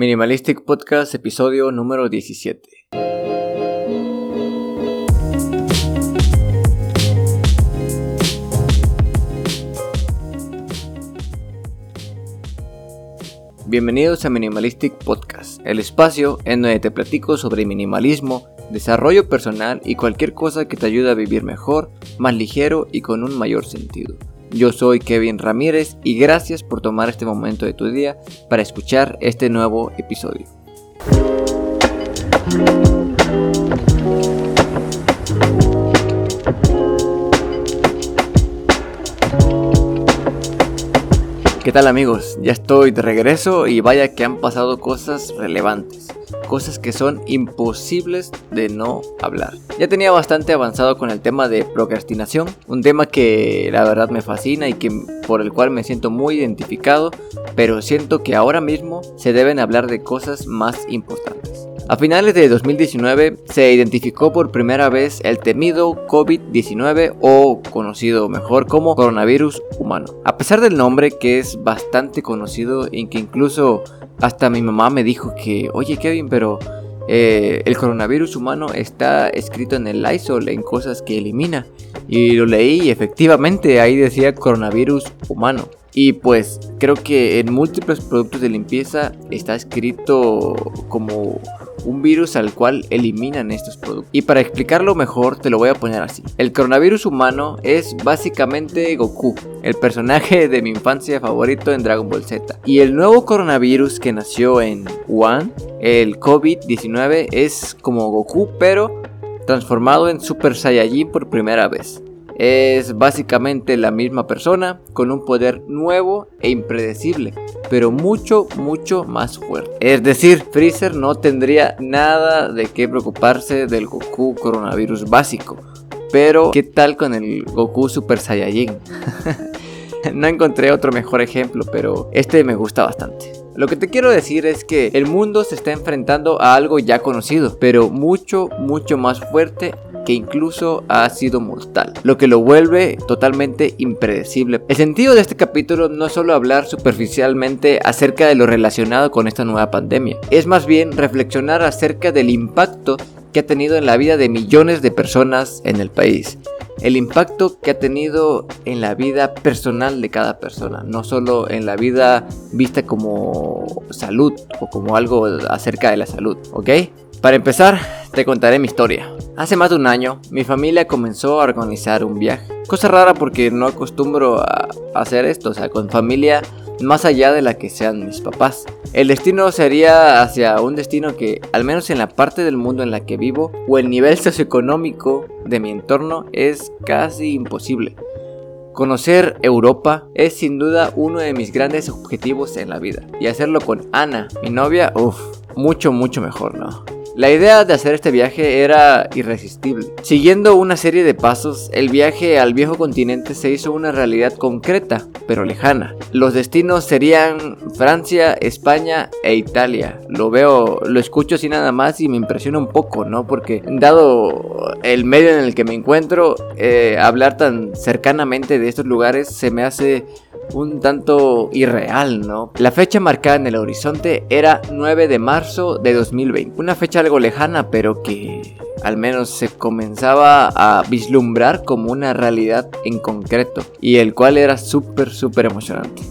Minimalistic Podcast, episodio número 17. Bienvenidos a Minimalistic Podcast, el espacio en donde te platico sobre minimalismo, desarrollo personal y cualquier cosa que te ayude a vivir mejor, más ligero y con un mayor sentido. Yo soy Kevin Ramírez y gracias por tomar este momento de tu día para escuchar este nuevo episodio. ¿Qué tal amigos? Ya estoy de regreso y vaya que han pasado cosas relevantes cosas que son imposibles de no hablar. Ya tenía bastante avanzado con el tema de procrastinación, un tema que la verdad me fascina y que por el cual me siento muy identificado, pero siento que ahora mismo se deben hablar de cosas más importantes. A finales de 2019 se identificó por primera vez el temido COVID-19 o conocido mejor como coronavirus humano. A pesar del nombre que es bastante conocido y que incluso hasta mi mamá me dijo que, oye Kevin, pero eh, el coronavirus humano está escrito en el Lysol, en cosas que elimina. Y lo leí y efectivamente ahí decía coronavirus humano. Y pues creo que en múltiples productos de limpieza está escrito como un virus al cual eliminan estos productos. Y para explicarlo mejor te lo voy a poner así. El coronavirus humano es básicamente Goku, el personaje de mi infancia favorito en Dragon Ball Z. Y el nuevo coronavirus que nació en Wuhan, el COVID-19, es como Goku pero transformado en Super Saiyajin por primera vez. Es básicamente la misma persona con un poder nuevo e impredecible, pero mucho, mucho más fuerte. Es decir, Freezer no tendría nada de qué preocuparse del Goku coronavirus básico. Pero, ¿qué tal con el Goku Super Saiyajin? no encontré otro mejor ejemplo, pero este me gusta bastante. Lo que te quiero decir es que el mundo se está enfrentando a algo ya conocido, pero mucho, mucho más fuerte que incluso ha sido mortal, lo que lo vuelve totalmente impredecible. El sentido de este capítulo no es solo hablar superficialmente acerca de lo relacionado con esta nueva pandemia, es más bien reflexionar acerca del impacto que ha tenido en la vida de millones de personas en el país. El impacto que ha tenido en la vida personal de cada persona, no solo en la vida vista como salud o como algo acerca de la salud, ¿ok? Para empezar, te contaré mi historia. Hace más de un año, mi familia comenzó a organizar un viaje. Cosa rara porque no acostumbro a hacer esto, o sea, con familia más allá de la que sean mis papás. El destino sería hacia un destino que, al menos en la parte del mundo en la que vivo, o el nivel socioeconómico de mi entorno, es casi imposible. Conocer Europa es sin duda uno de mis grandes objetivos en la vida. Y hacerlo con Ana, mi novia, uff, mucho, mucho mejor, ¿no? La idea de hacer este viaje era irresistible. Siguiendo una serie de pasos, el viaje al viejo continente se hizo una realidad concreta, pero lejana. Los destinos serían Francia, España e Italia. Lo veo, lo escucho así nada más y me impresiona un poco, ¿no? Porque dado el medio en el que me encuentro, eh, hablar tan cercanamente de estos lugares se me hace un tanto irreal, ¿no? La fecha marcada en el horizonte era 9 de marzo de 2020, una fecha lejana, pero que al menos se comenzaba a vislumbrar como una realidad en concreto, y el cual era súper, súper emocionante.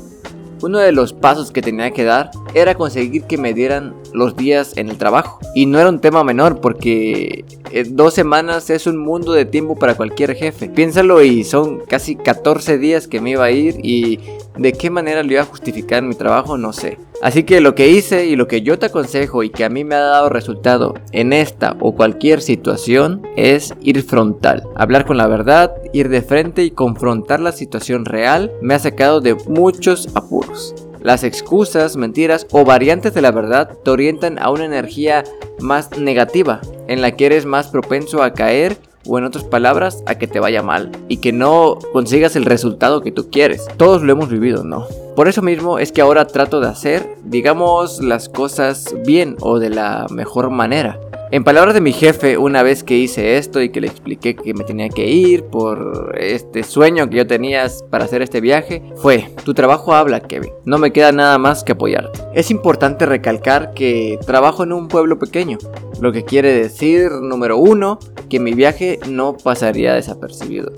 Uno de los pasos que tenía que dar era conseguir que me dieran los días en el trabajo. Y no era un tema menor porque eh, dos semanas es un mundo de tiempo para cualquier jefe. Piénsalo y son casi 14 días que me iba a ir y de qué manera lo iba a justificar mi trabajo no sé. Así que lo que hice y lo que yo te aconsejo y que a mí me ha dado resultado en esta o cualquier situación es ir frontal. Hablar con la verdad, ir de frente y confrontar la situación real me ha sacado de muchos apuros. Las excusas, mentiras o variantes de la verdad te orientan a una energía más negativa, en la que eres más propenso a caer o en otras palabras, a que te vaya mal y que no consigas el resultado que tú quieres. Todos lo hemos vivido, ¿no? Por eso mismo es que ahora trato de hacer, digamos, las cosas bien o de la mejor manera. En palabras de mi jefe, una vez que hice esto y que le expliqué que me tenía que ir por este sueño que yo tenía para hacer este viaje, fue, tu trabajo habla, Kevin, no me queda nada más que apoyarte. Es importante recalcar que trabajo en un pueblo pequeño, lo que quiere decir, número uno, que mi viaje no pasaría desapercibido.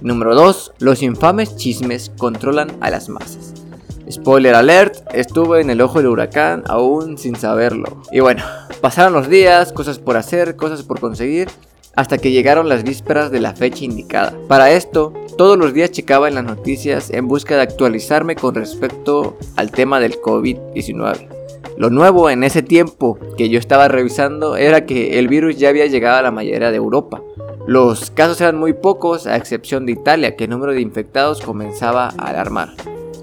Número 2. Los infames chismes controlan a las masas. Spoiler alert, estuve en el ojo del huracán aún sin saberlo. Y bueno, pasaron los días, cosas por hacer, cosas por conseguir, hasta que llegaron las vísperas de la fecha indicada. Para esto, todos los días checaba en las noticias en busca de actualizarme con respecto al tema del COVID-19. Lo nuevo en ese tiempo que yo estaba revisando era que el virus ya había llegado a la mayoría de Europa. Los casos eran muy pocos, a excepción de Italia, que el número de infectados comenzaba a alarmar.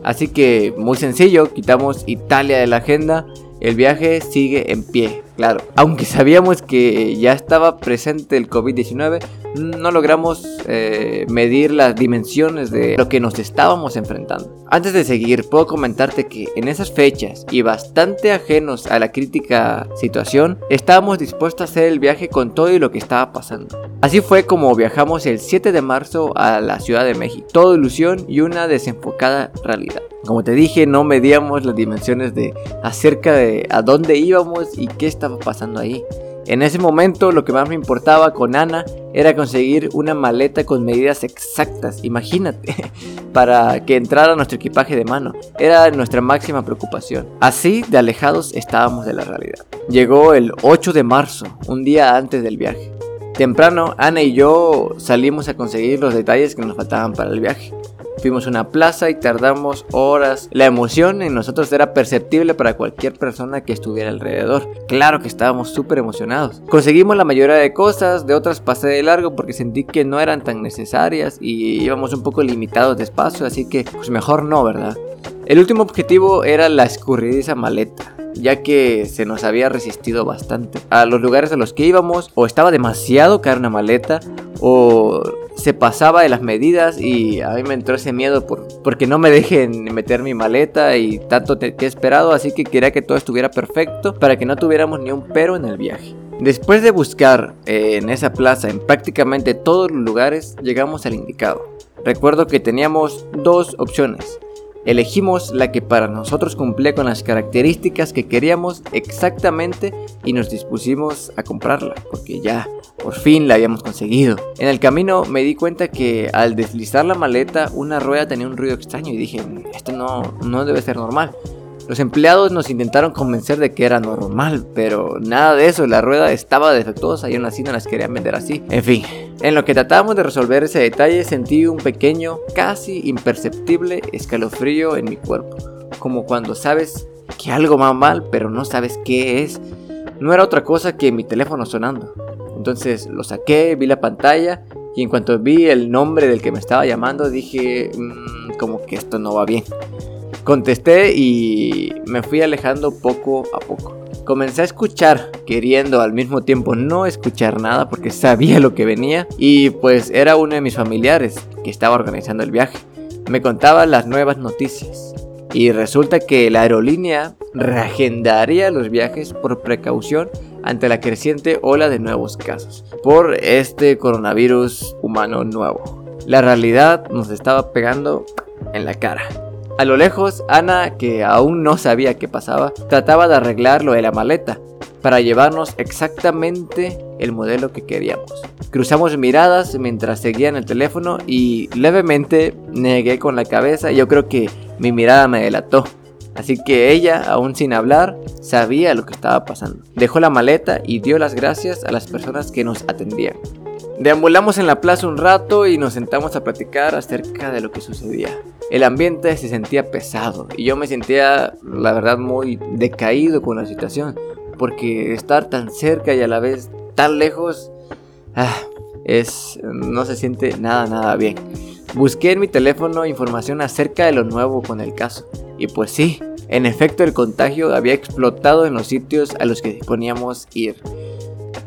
Así que, muy sencillo, quitamos Italia de la agenda, el viaje sigue en pie, claro. Aunque sabíamos que ya estaba presente el COVID-19, no logramos eh, medir las dimensiones de lo que nos estábamos enfrentando. Antes de seguir, puedo comentarte que en esas fechas y bastante ajenos a la crítica situación, estábamos dispuestos a hacer el viaje con todo y lo que estaba pasando. Así fue como viajamos el 7 de marzo a la Ciudad de México, todo ilusión y una desenfocada realidad. Como te dije, no medíamos las dimensiones de acerca de a dónde íbamos y qué estaba pasando ahí. En ese momento lo que más me importaba con Ana era conseguir una maleta con medidas exactas, imagínate, para que entrara nuestro equipaje de mano. Era nuestra máxima preocupación. Así de alejados estábamos de la realidad. Llegó el 8 de marzo, un día antes del viaje. Temprano, Ana y yo salimos a conseguir los detalles que nos faltaban para el viaje. Fuimos una plaza y tardamos horas. La emoción en nosotros era perceptible para cualquier persona que estuviera alrededor. Claro que estábamos súper emocionados. Conseguimos la mayoría de cosas, de otras pasé de largo porque sentí que no eran tan necesarias y íbamos un poco limitados de espacio, así que pues mejor no, ¿verdad? El último objetivo era la escurridiza maleta ya que se nos había resistido bastante. A los lugares a los que íbamos, o estaba demasiado cara una maleta, o se pasaba de las medidas y a mí me entró ese miedo por, porque no me dejen meter mi maleta y tanto que he esperado, así que quería que todo estuviera perfecto para que no tuviéramos ni un pero en el viaje. Después de buscar eh, en esa plaza en prácticamente todos los lugares, llegamos al indicado. Recuerdo que teníamos dos opciones. Elegimos la que para nosotros cumplía con las características que queríamos exactamente y nos dispusimos a comprarla, porque ya por fin la habíamos conseguido. En el camino me di cuenta que al deslizar la maleta una rueda tenía un ruido extraño y dije, esto no, no debe ser normal. Los empleados nos intentaron convencer de que era normal, pero nada de eso, la rueda estaba defectuosa y aún así no las querían vender así. En fin, en lo que tratábamos de resolver ese detalle sentí un pequeño, casi imperceptible escalofrío en mi cuerpo, como cuando sabes que algo va mal pero no sabes qué es. No era otra cosa que mi teléfono sonando. Entonces lo saqué, vi la pantalla y en cuanto vi el nombre del que me estaba llamando dije, mm, como que esto no va bien. Contesté y me fui alejando poco a poco. Comencé a escuchar, queriendo al mismo tiempo no escuchar nada porque sabía lo que venía y pues era uno de mis familiares que estaba organizando el viaje. Me contaba las nuevas noticias y resulta que la aerolínea reagendaría los viajes por precaución ante la creciente ola de nuevos casos por este coronavirus humano nuevo. La realidad nos estaba pegando en la cara. A lo lejos, Ana, que aún no sabía qué pasaba, trataba de arreglar lo de la maleta para llevarnos exactamente el modelo que queríamos. Cruzamos miradas mientras seguía en el teléfono y levemente negué con la cabeza. Yo creo que mi mirada me delató. Así que ella, aún sin hablar, sabía lo que estaba pasando. Dejó la maleta y dio las gracias a las personas que nos atendían. Deambulamos en la plaza un rato y nos sentamos a platicar acerca de lo que sucedía. El ambiente se sentía pesado y yo me sentía, la verdad, muy decaído con la situación, porque estar tan cerca y a la vez tan lejos, ah, es, no se siente nada, nada bien. Busqué en mi teléfono información acerca de lo nuevo con el caso. Y pues sí, en efecto el contagio había explotado en los sitios a los que disponíamos ir.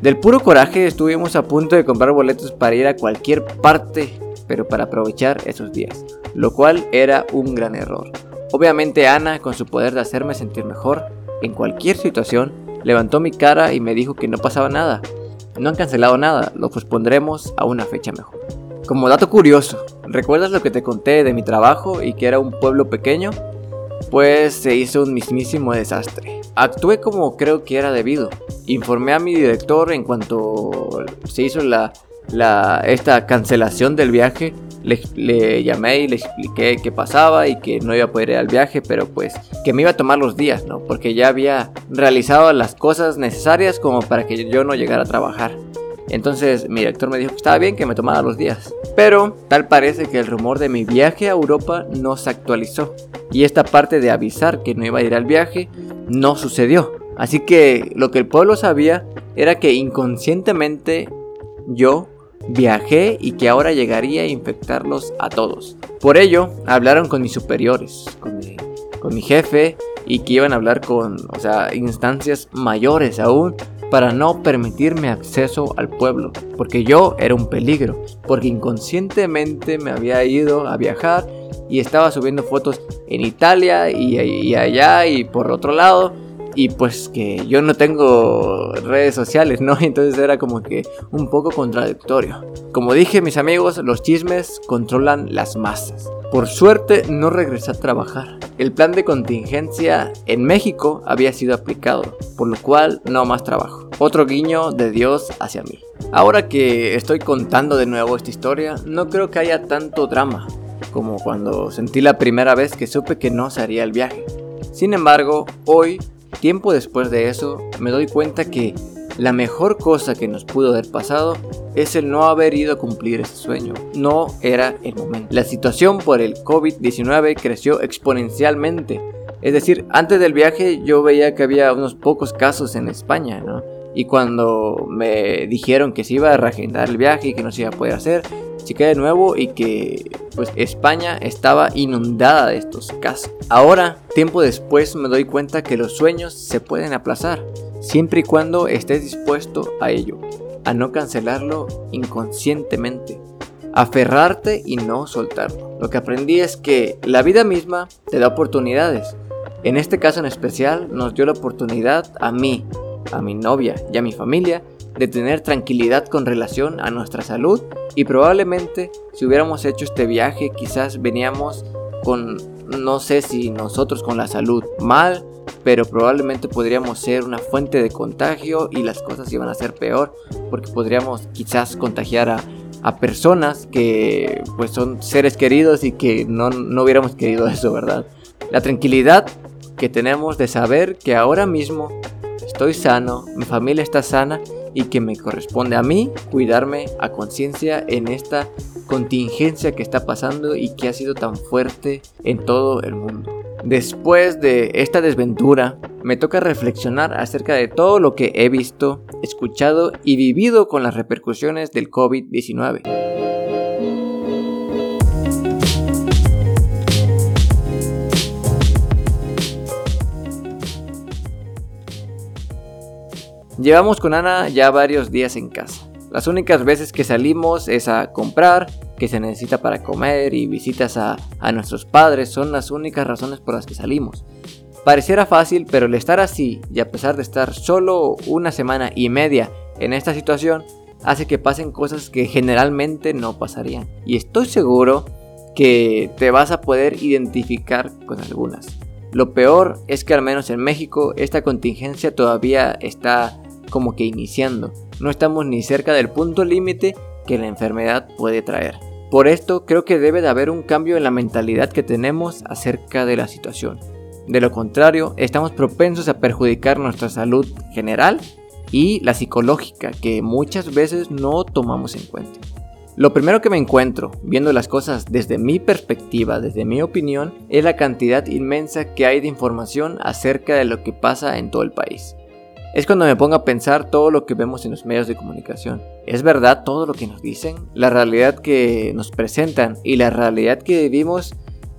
Del puro coraje estuvimos a punto de comprar boletos para ir a cualquier parte, pero para aprovechar esos días, lo cual era un gran error. Obviamente Ana, con su poder de hacerme sentir mejor, en cualquier situación, levantó mi cara y me dijo que no pasaba nada. No han cancelado nada, lo pospondremos a una fecha mejor. Como dato curioso, ¿recuerdas lo que te conté de mi trabajo y que era un pueblo pequeño? Pues se hizo un mismísimo desastre. Actué como creo que era debido. Informé a mi director en cuanto se hizo la, la, esta cancelación del viaje le, llamé y le expliqué qué pasaba y que no iba a poder ir al viaje, pero pues que me iba a tomar los días, ¿no? Porque ya había realizado las cosas necesarias como para que yo no llegara a trabajar. Entonces mi director me dijo que estaba bien que me tomara los días. Pero tal parece que el rumor de mi viaje a Europa no se actualizó. Y esta parte de avisar que no iba a ir al viaje no sucedió. Así que lo que el pueblo sabía era que inconscientemente yo viajé y que ahora llegaría a infectarlos a todos. Por ello, hablaron con mis superiores, con mi, jefe y que iban a hablar con, o sea, instancias mayores aún para no permitirme acceso al pueblo, porque yo era un peligro, porque inconscientemente me había ido a viajar y estaba subiendo fotos en Italia y, y allá y por otro lado y pues que yo no tengo redes sociales, ¿no? Entonces era como que un poco contradictorio. Como dije, mis amigos, los chismes controlan las masas. Por suerte no regresé a trabajar. El plan de contingencia en México había sido aplicado, por lo cual no más trabajo. Otro guiño de Dios hacia mí. Ahora que estoy contando de nuevo esta historia, no creo que haya tanto drama como cuando sentí la primera vez que supe que no se haría el viaje. Sin embargo, hoy Tiempo después de eso, me doy cuenta que la mejor cosa que nos pudo haber pasado es el no haber ido a cumplir ese sueño. No era el momento. La situación por el COVID-19 creció exponencialmente. Es decir, antes del viaje yo veía que había unos pocos casos en España, ¿no? Y cuando me dijeron que se iba a reagendar el viaje y que no se iba a poder hacer, chequé de nuevo y que pues España estaba inundada de estos casos. Ahora, tiempo después, me doy cuenta que los sueños se pueden aplazar, siempre y cuando estés dispuesto a ello, a no cancelarlo inconscientemente, aferrarte y no soltarlo. Lo que aprendí es que la vida misma te da oportunidades. En este caso en especial nos dio la oportunidad a mí, a mi novia y a mi familia de tener tranquilidad con relación a nuestra salud y probablemente si hubiéramos hecho este viaje quizás veníamos con no sé si nosotros con la salud mal pero probablemente podríamos ser una fuente de contagio y las cosas iban a ser peor porque podríamos quizás contagiar a, a personas que pues son seres queridos y que no, no hubiéramos querido eso, ¿verdad? La tranquilidad que tenemos de saber que ahora mismo estoy sano, mi familia está sana y que me corresponde a mí cuidarme a conciencia en esta contingencia que está pasando y que ha sido tan fuerte en todo el mundo. Después de esta desventura, me toca reflexionar acerca de todo lo que he visto, escuchado y vivido con las repercusiones del COVID-19. Llevamos con Ana ya varios días en casa. Las únicas veces que salimos es a comprar, que se necesita para comer y visitas a, nuestros padres son las únicas razones por las que salimos. Pareciera fácil, pero el estar así y a pesar de estar solo una semana y media en esta situación, hace que pasen cosas que generalmente no pasarían. Y estoy seguro que te vas a poder identificar con algunas. Lo peor es que al menos en México esta contingencia todavía está como que iniciando. No estamos ni cerca del punto límite que la enfermedad puede traer. Por esto creo que debe de haber un cambio en la mentalidad que tenemos acerca de la situación. De lo contrario, estamos propensos a perjudicar nuestra salud general y la psicológica que muchas veces no tomamos en cuenta. Lo primero que me encuentro, viendo las cosas desde mi perspectiva, desde mi opinión, es la cantidad inmensa que hay de información acerca de lo que pasa en todo el país es cuando me pongo a pensar todo lo que vemos en los medios de comunicación. ¿Es verdad todo lo que nos dicen? La realidad que nos presentan y la realidad que vivimos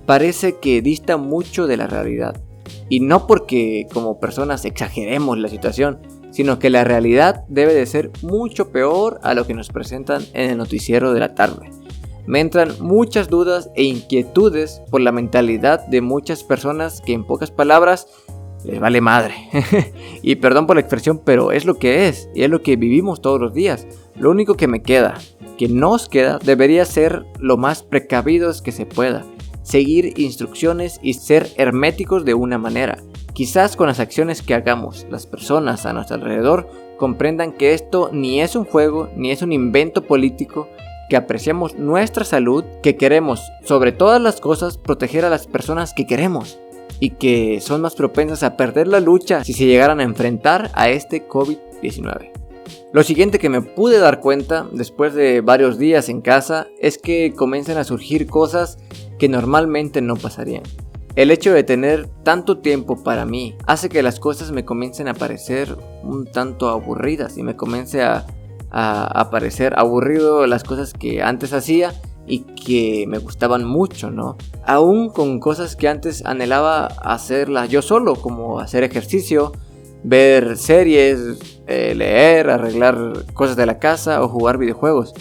parece que dista mucho de la realidad. Y no porque como personas exageremos la situación, sino que la realidad debe de ser mucho peor a lo que nos presentan en el noticiero de la tarde. Me entran muchas dudas e inquietudes por la mentalidad de muchas personas que en pocas palabras les vale madre. y perdón por la expresión, pero es lo que es, y es lo que vivimos todos los días. Lo único que me queda, que nos queda, debería ser lo más precavidos que se pueda. Seguir instrucciones y ser herméticos de una manera. Quizás con las acciones que hagamos, las personas a nuestro alrededor comprendan que esto ni es un juego, ni es un invento político, que apreciamos nuestra salud, que queremos, sobre todas las cosas, proteger a las personas que queremos y que son más propensas a perder la lucha si se llegaran a enfrentar a este COVID-19. Lo siguiente que me pude dar cuenta después de varios días en casa es que comienzan a surgir cosas que normalmente no pasarían. El hecho de tener tanto tiempo para mí hace que las cosas me comiencen a parecer un tanto aburridas y me comience a, a, parecer aburrido las cosas que antes hacía y que me gustaban mucho, ¿no? Aún con cosas que antes anhelaba hacerlas yo solo, como hacer ejercicio, ver series, eh, leer, arreglar cosas de la casa o jugar videojuegos.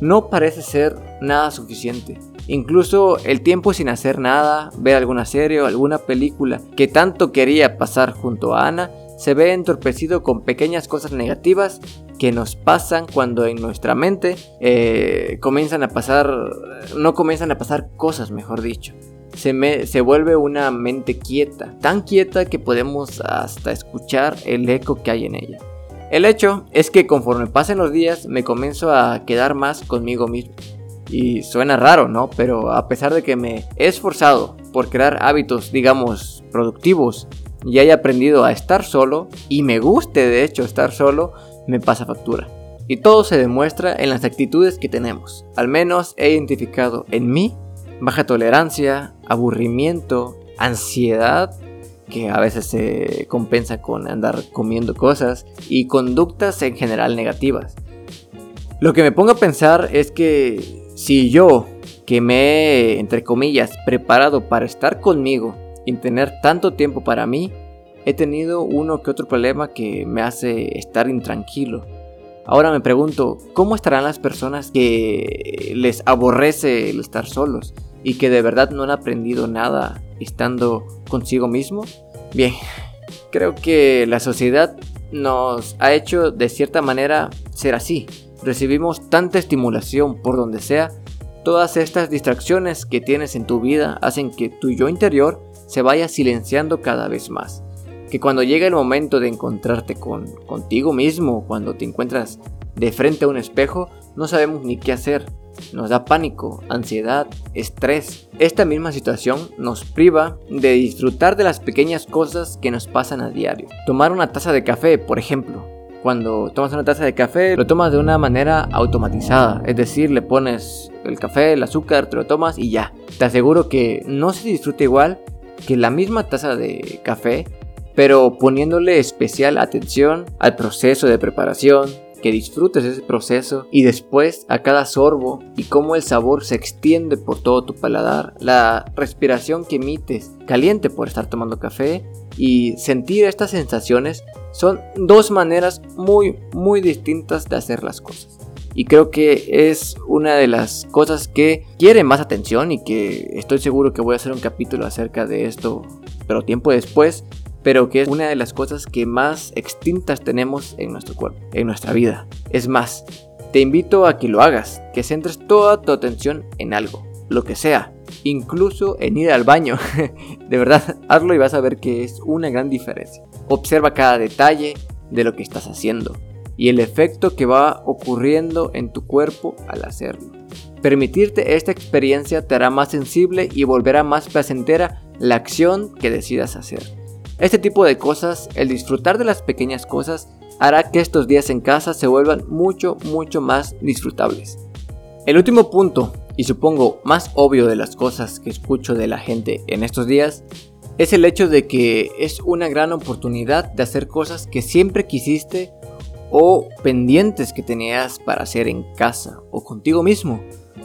No parece ser nada suficiente. Incluso el tiempo sin hacer nada, ver alguna serie o alguna película que tanto quería pasar junto a Ana, se ve entorpecido con pequeñas cosas negativas que nos pasan cuando en nuestra mente eh, comienzan a pasar, no comienzan a pasar cosas, mejor dicho. Se, se vuelve una mente quieta, tan quieta que podemos hasta escuchar el eco que hay en ella. El hecho es que conforme pasen los días me comienzo a quedar más conmigo mismo. Y suena raro, ¿no? Pero a pesar de que me he esforzado por crear hábitos, digamos, productivos, y haya aprendido a estar solo, y me guste de hecho estar solo, me pasa factura. Y todo se demuestra en las actitudes que tenemos. Al menos he identificado en mí baja tolerancia, aburrimiento, ansiedad, que a veces se compensa con andar comiendo cosas, y conductas en general negativas. Lo que me pongo a pensar es que si yo, que me he, entre comillas, preparado para estar conmigo y tener tanto tiempo para mí, he tenido uno que otro problema que me hace estar intranquilo. Ahora me pregunto, ¿cómo estarán las personas que les aborrece el estar solos y que de verdad no han aprendido nada estando consigo mismo? Bien, creo que la sociedad nos ha hecho de cierta manera ser así recibimos tanta estimulación por donde sea, todas estas distracciones que tienes en tu vida hacen que tu yo interior se vaya silenciando cada vez más. Que cuando llega el momento de encontrarte con contigo mismo, cuando te encuentras de frente a un espejo, no sabemos ni qué hacer. Nos da pánico, ansiedad, estrés. Esta misma situación nos priva de disfrutar de las pequeñas cosas que nos pasan a diario. Tomar una taza de café, por ejemplo, cuando tomas una taza de café, lo tomas de una manera automatizada. Es decir, le pones el café, el azúcar, te lo tomas y ya. Te aseguro que no se disfruta igual que la misma taza de café, pero poniéndole especial atención al proceso de preparación, que disfrutes ese proceso y después a cada sorbo y cómo el sabor se extiende por todo tu paladar, la respiración que emites caliente por estar tomando café y sentir estas sensaciones son dos maneras muy muy distintas de hacer las cosas. Y creo que es una de las cosas que quiere más atención y que estoy seguro que voy a hacer un capítulo acerca de esto, pero tiempo después, pero que es una de las cosas que más extintas tenemos en nuestro cuerpo, en nuestra vida. Es más, te invito a que lo hagas, que centres toda tu atención en algo, lo que sea, incluso en ir al baño. de verdad, hazlo y vas a ver que es una gran diferencia. Observa cada detalle de lo que estás haciendo y el efecto que va ocurriendo en tu cuerpo al hacerlo. Permitirte esta experiencia te hará más sensible y volverá más placentera la acción que decidas hacer. Este tipo de cosas, el disfrutar de las pequeñas cosas, hará que estos días en casa se vuelvan mucho, mucho más disfrutables. El último punto, y supongo más obvio de las cosas que escucho de la gente en estos días, es el hecho de que es una gran oportunidad de hacer cosas que siempre quisiste o pendientes que tenías para hacer en casa o contigo mismo.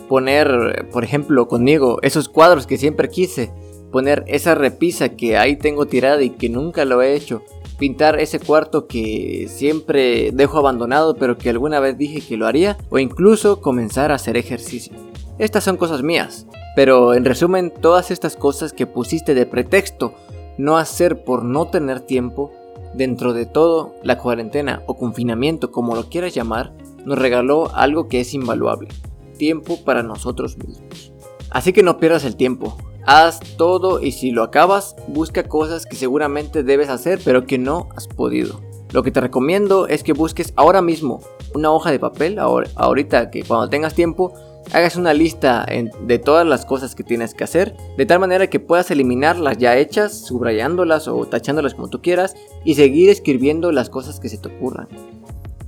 Poner, por ejemplo, conmigo esos cuadros que siempre quise poner esa repisa que ahí tengo tirada y que nunca lo he hecho, pintar ese cuarto que siempre dejo abandonado pero que alguna vez dije que lo haría, o incluso comenzar a hacer ejercicio. Estas son cosas mías, pero en resumen todas estas cosas que pusiste de pretexto no hacer por no tener tiempo, dentro de todo, la cuarentena o confinamiento, como lo quieras llamar, nos regaló algo que es invaluable, tiempo para nosotros mismos. Así que no pierdas el tiempo, haz todo y si lo acabas, busca cosas que seguramente debes hacer pero que no has podido. Lo que te recomiendo es que busques ahora mismo una hoja de papel, ahorita que cuando tengas tiempo, hagas una lista de todas las cosas que tienes que hacer, de tal manera que puedas eliminar las ya hechas, subrayándolas o tachándolas como tú quieras, y seguir escribiendo las cosas que se te ocurran.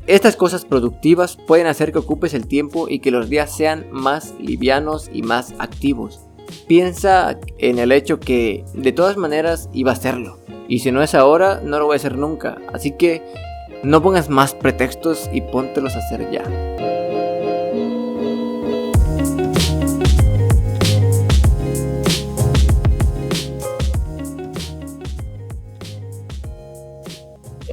Estas cosas productivas pueden hacer que ocupes el tiempo y que los días sean más livianos y más activos. Piensa en el hecho que de todas maneras iba a hacerlo. Y si no es ahora, no lo voy a hacer nunca. Así que no pongas más pretextos y póntelos a hacer ya.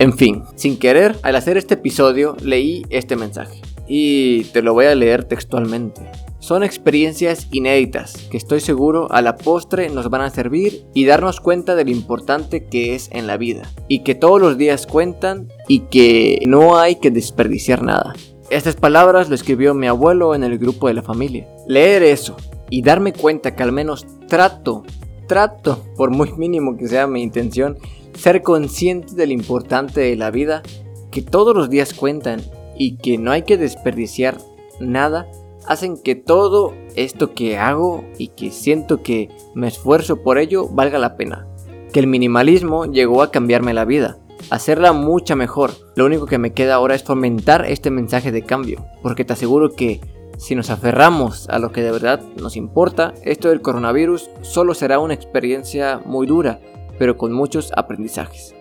En fin, sin querer, al hacer este episodio leí este mensaje. Y te lo voy a leer textualmente. Son experiencias inéditas que estoy seguro a la postre nos van a servir y darnos cuenta de lo importante que es en la vida. Y que todos los días cuentan y que no hay que desperdiciar nada. Estas palabras lo escribió mi abuelo en el grupo de la familia. Leer eso y darme cuenta que al menos trato, trato, por muy mínimo que sea mi intención, ser consciente de lo importante de la vida, que todos los días cuentan y que no hay que desperdiciar nada, hacen que todo esto que hago y que siento que me esfuerzo por ello valga la pena. Que el minimalismo llegó a cambiarme la vida, hacerla mucha mejor. Lo único que me queda ahora es fomentar este mensaje de cambio, porque te aseguro que si nos aferramos a lo que de verdad nos importa, esto del coronavirus solo será una experiencia muy dura, pero con muchos aprendizajes.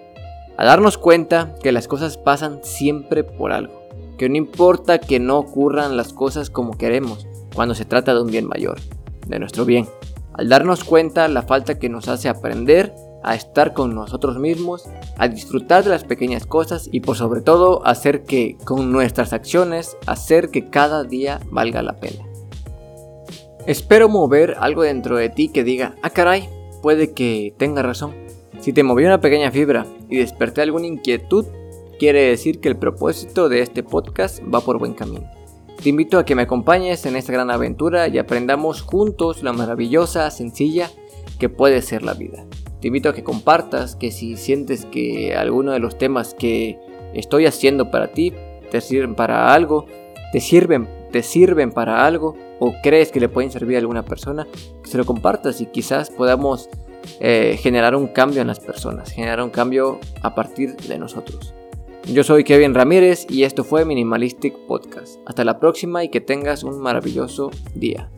A darnos cuenta que las cosas pasan siempre por algo que no importa que no ocurran las cosas como queremos cuando se trata de un bien mayor, de nuestro bien. Al darnos cuenta la falta que nos hace aprender a estar con nosotros mismos, a disfrutar de las pequeñas cosas y por sobre todo hacer que con nuestras acciones, hacer que cada día valga la pena. Espero mover algo dentro de ti que diga, ah caray, puede que tenga razón. Si te movió una pequeña fibra y desperté alguna inquietud, quiere decir que el propósito de este podcast va por buen camino. Te invito a que me acompañes en esta gran aventura y aprendamos juntos la maravillosa, sencilla que puede ser la vida. Te invito a que compartas, que si sientes que alguno de los temas que estoy haciendo para ti te sirven para algo, te sirven, te sirven para algo o crees que le pueden servir a alguna persona, que se lo compartas y quizás podamos eh, generar un cambio en las personas, generar un cambio a partir de nosotros. Yo soy Kevin Ramírez y esto fue Minimalistic Podcast. Hasta la próxima y que tengas un maravilloso día.